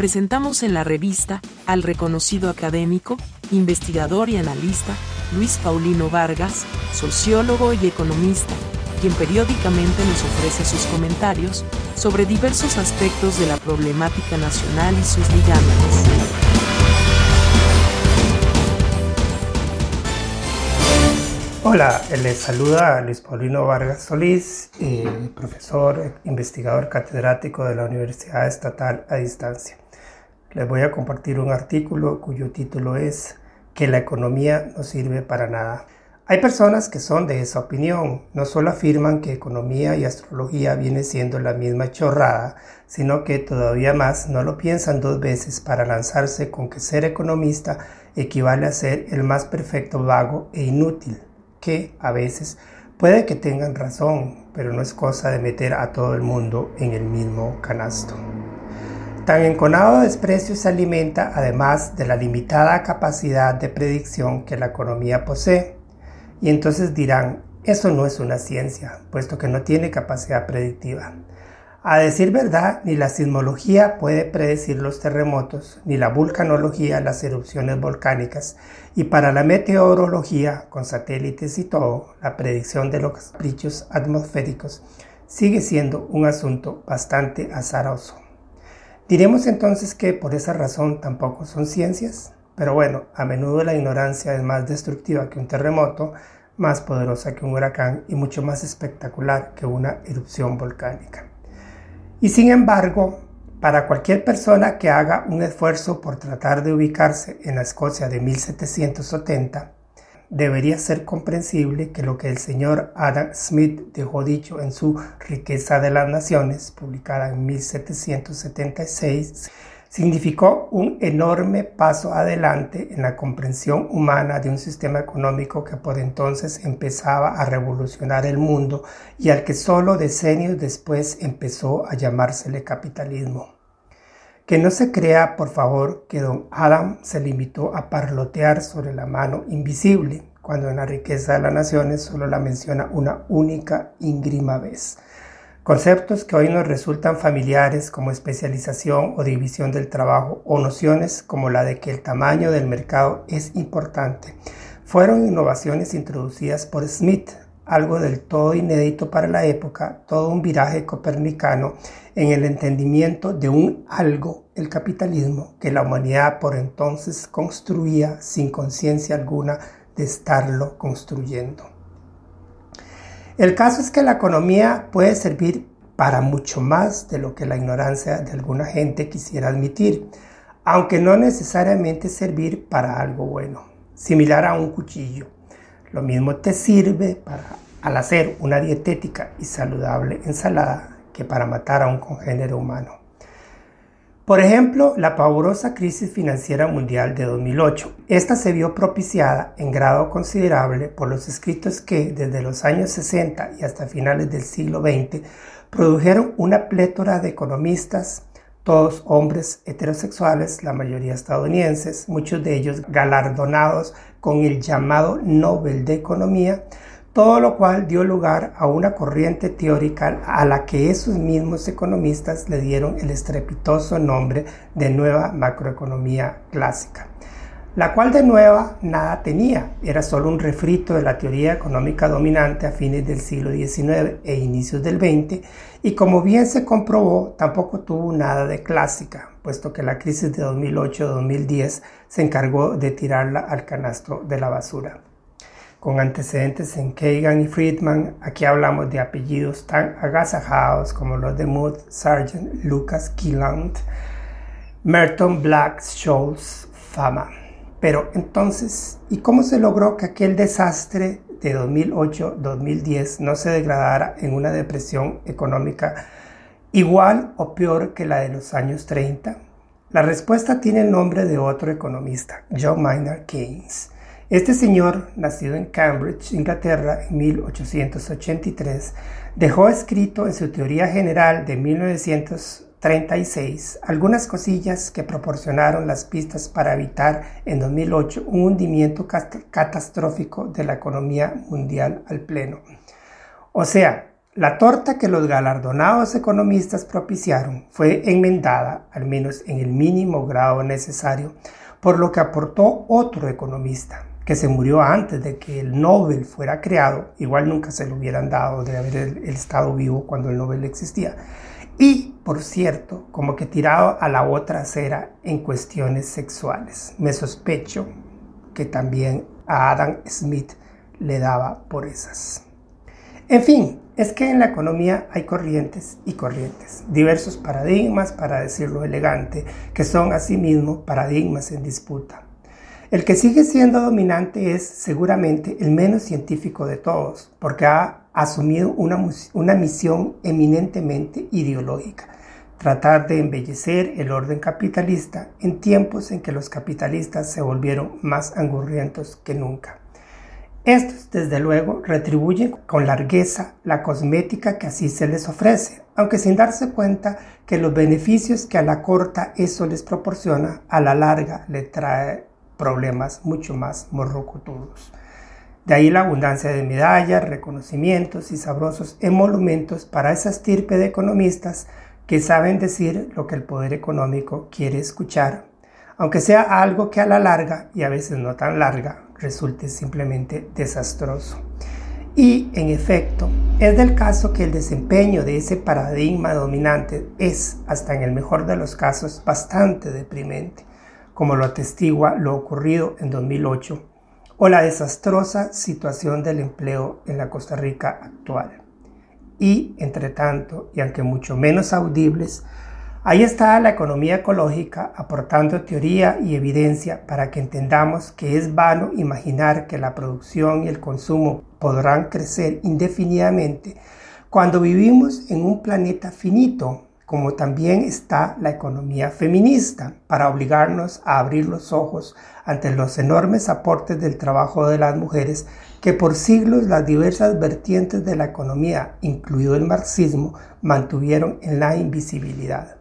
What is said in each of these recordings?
presentamos en la revista al reconocido académico, investigador y analista Luis Paulino Vargas, sociólogo y economista, quien periódicamente nos ofrece sus comentarios sobre diversos aspectos de la problemática nacional y sus ligámenes. Hola, les saluda Luis Paulino Vargas Solís, eh, profesor, investigador catedrático de la Universidad Estatal a Distancia. Les voy a compartir un artículo cuyo título es Que la economía no sirve para nada. Hay personas que son de esa opinión, no solo afirman que economía y astrología viene siendo la misma chorrada, sino que todavía más no lo piensan dos veces para lanzarse con que ser economista equivale a ser el más perfecto vago e inútil que a veces puede que tengan razón, pero no es cosa de meter a todo el mundo en el mismo canasto. Tan enconado desprecio se alimenta además de la limitada capacidad de predicción que la economía posee. Y entonces dirán, eso no es una ciencia, puesto que no tiene capacidad predictiva. A decir verdad, ni la sismología puede predecir los terremotos, ni la vulcanología las erupciones volcánicas, y para la meteorología, con satélites y todo, la predicción de los caprichos atmosféricos sigue siendo un asunto bastante azaroso. Diremos entonces que por esa razón tampoco son ciencias, pero bueno, a menudo la ignorancia es más destructiva que un terremoto, más poderosa que un huracán y mucho más espectacular que una erupción volcánica. Y sin embargo, para cualquier persona que haga un esfuerzo por tratar de ubicarse en la Escocia de 1770, debería ser comprensible que lo que el señor Adam Smith dejó dicho en su Riqueza de las Naciones, publicada en 1776, significó un enorme paso adelante en la comprensión humana de un sistema económico que por entonces empezaba a revolucionar el mundo y al que solo decenios después empezó a llamársele capitalismo. Que no se crea, por favor, que don Adam se limitó a parlotear sobre la mano invisible, cuando en la riqueza de las naciones solo la menciona una única íngrima vez. Conceptos que hoy nos resultan familiares como especialización o división del trabajo o nociones como la de que el tamaño del mercado es importante fueron innovaciones introducidas por Smith, algo del todo inédito para la época, todo un viraje copernicano en el entendimiento de un algo, el capitalismo, que la humanidad por entonces construía sin conciencia alguna de estarlo construyendo. El caso es que la economía puede servir para mucho más de lo que la ignorancia de alguna gente quisiera admitir, aunque no necesariamente servir para algo bueno, similar a un cuchillo. Lo mismo te sirve para al hacer una dietética y saludable ensalada que para matar a un congénero humano. Por ejemplo, la pavorosa crisis financiera mundial de 2008. Esta se vio propiciada en grado considerable por los escritos que, desde los años 60 y hasta finales del siglo XX, produjeron una plétora de economistas, todos hombres heterosexuales, la mayoría estadounidenses, muchos de ellos galardonados con el llamado Nobel de Economía, todo lo cual dio lugar a una corriente teórica a la que esos mismos economistas le dieron el estrepitoso nombre de nueva macroeconomía clásica, la cual de nueva nada tenía, era solo un refrito de la teoría económica dominante a fines del siglo XIX e inicios del XX, y como bien se comprobó, tampoco tuvo nada de clásica, puesto que la crisis de 2008-2010 se encargó de tirarla al canasto de la basura con antecedentes en Kagan y Friedman, aquí hablamos de apellidos tan agasajados como los de Mood, Sargent, Lucas, Killand, Merton, Black, Scholes, Fama. Pero entonces, ¿y cómo se logró que aquel desastre de 2008-2010 no se degradara en una depresión económica igual o peor que la de los años 30? La respuesta tiene el nombre de otro economista, John Maynard Keynes este señor, nacido en Cambridge, Inglaterra, en 1883, dejó escrito en su teoría general de 1936 algunas cosillas que proporcionaron las pistas para evitar en 2008 un hundimiento catastrófico de la economía mundial al pleno. O sea, La torta que los galardonados economistas propiciaron fue enmendada, al menos en el mínimo grado necesario, por lo que aportó otro economista, que se murió antes de que el Nobel fuera creado, igual nunca se lo hubieran dado de haber estado vivo cuando el Nobel existía, y, por cierto, como que tirado a la otra acera en cuestiones sexuales. Me sospecho que también a Adam Smith le daba por esas. En fin, es que en la economía hay corrientes y corrientes, diversos paradigmas, para decirlo elegante, que son asimismo paradigmas en disputa. El que sigue siendo dominante es seguramente el menos científico de todos, porque ha asumido una, una misión eminentemente ideológica, tratar de embellecer el orden capitalista en tiempos en que los capitalistas se volvieron más angurrientos que nunca. Estos, desde luego, retribuyen con largueza la cosmética que así se les ofrece, aunque sin darse cuenta que los beneficios que a la corta eso les proporciona, a la larga le trae problemas mucho más morrocotudos. De ahí la abundancia de medallas, reconocimientos y sabrosos emolumentos para esa estirpe de economistas que saben decir lo que el poder económico quiere escuchar, aunque sea algo que a la larga, y a veces no tan larga, resulte simplemente desastroso. Y, en efecto, es del caso que el desempeño de ese paradigma dominante es, hasta en el mejor de los casos, bastante deprimente como lo atestigua lo ocurrido en 2008, o la desastrosa situación del empleo en la Costa Rica actual. Y, entre tanto, y aunque mucho menos audibles, ahí está la economía ecológica aportando teoría y evidencia para que entendamos que es vano imaginar que la producción y el consumo podrán crecer indefinidamente cuando vivimos en un planeta finito como también está la economía feminista, para obligarnos a abrir los ojos ante los enormes aportes del trabajo de las mujeres que por siglos las diversas vertientes de la economía, incluido el marxismo, mantuvieron en la invisibilidad.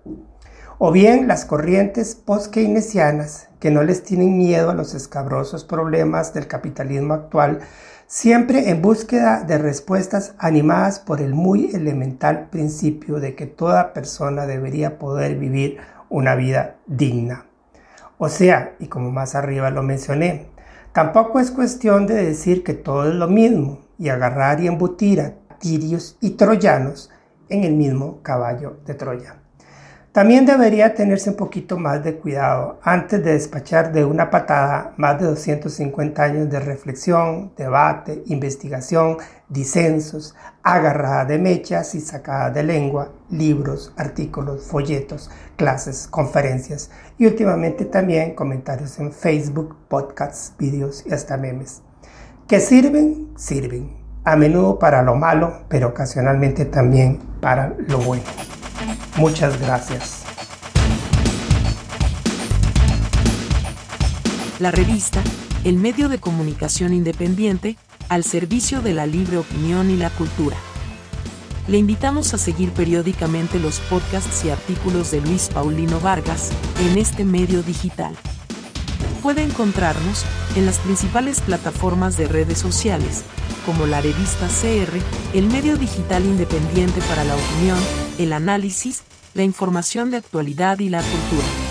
O bien las corrientes post-keynesianas, que no les tienen miedo a los escabrosos problemas del capitalismo actual, siempre en búsqueda de respuestas animadas por el muy elemental principio de que toda persona debería poder vivir una vida digna. O sea, y como más arriba lo mencioné, tampoco es cuestión de decir que todo es lo mismo y agarrar y embutir a tirios y troyanos en el mismo caballo de Troya. También debería tenerse un poquito más de cuidado antes de despachar de una patada más de 250 años de reflexión, debate, investigación, disensos, agarrada de mechas y sacada de lengua, libros, artículos, folletos, clases, conferencias y últimamente también comentarios en Facebook, podcasts, vídeos y hasta memes. ¿Que sirven? Sirven. A menudo para lo malo, pero ocasionalmente también para lo bueno. Muchas gracias. La revista, el medio de comunicación independiente, al servicio de la libre opinión y la cultura. Le invitamos a seguir periódicamente los podcasts y artículos de Luis Paulino Vargas en este medio digital. Puede encontrarnos en las principales plataformas de redes sociales, como la revista CR, el medio digital independiente para la opinión, el análisis, la información de actualidad y la cultura.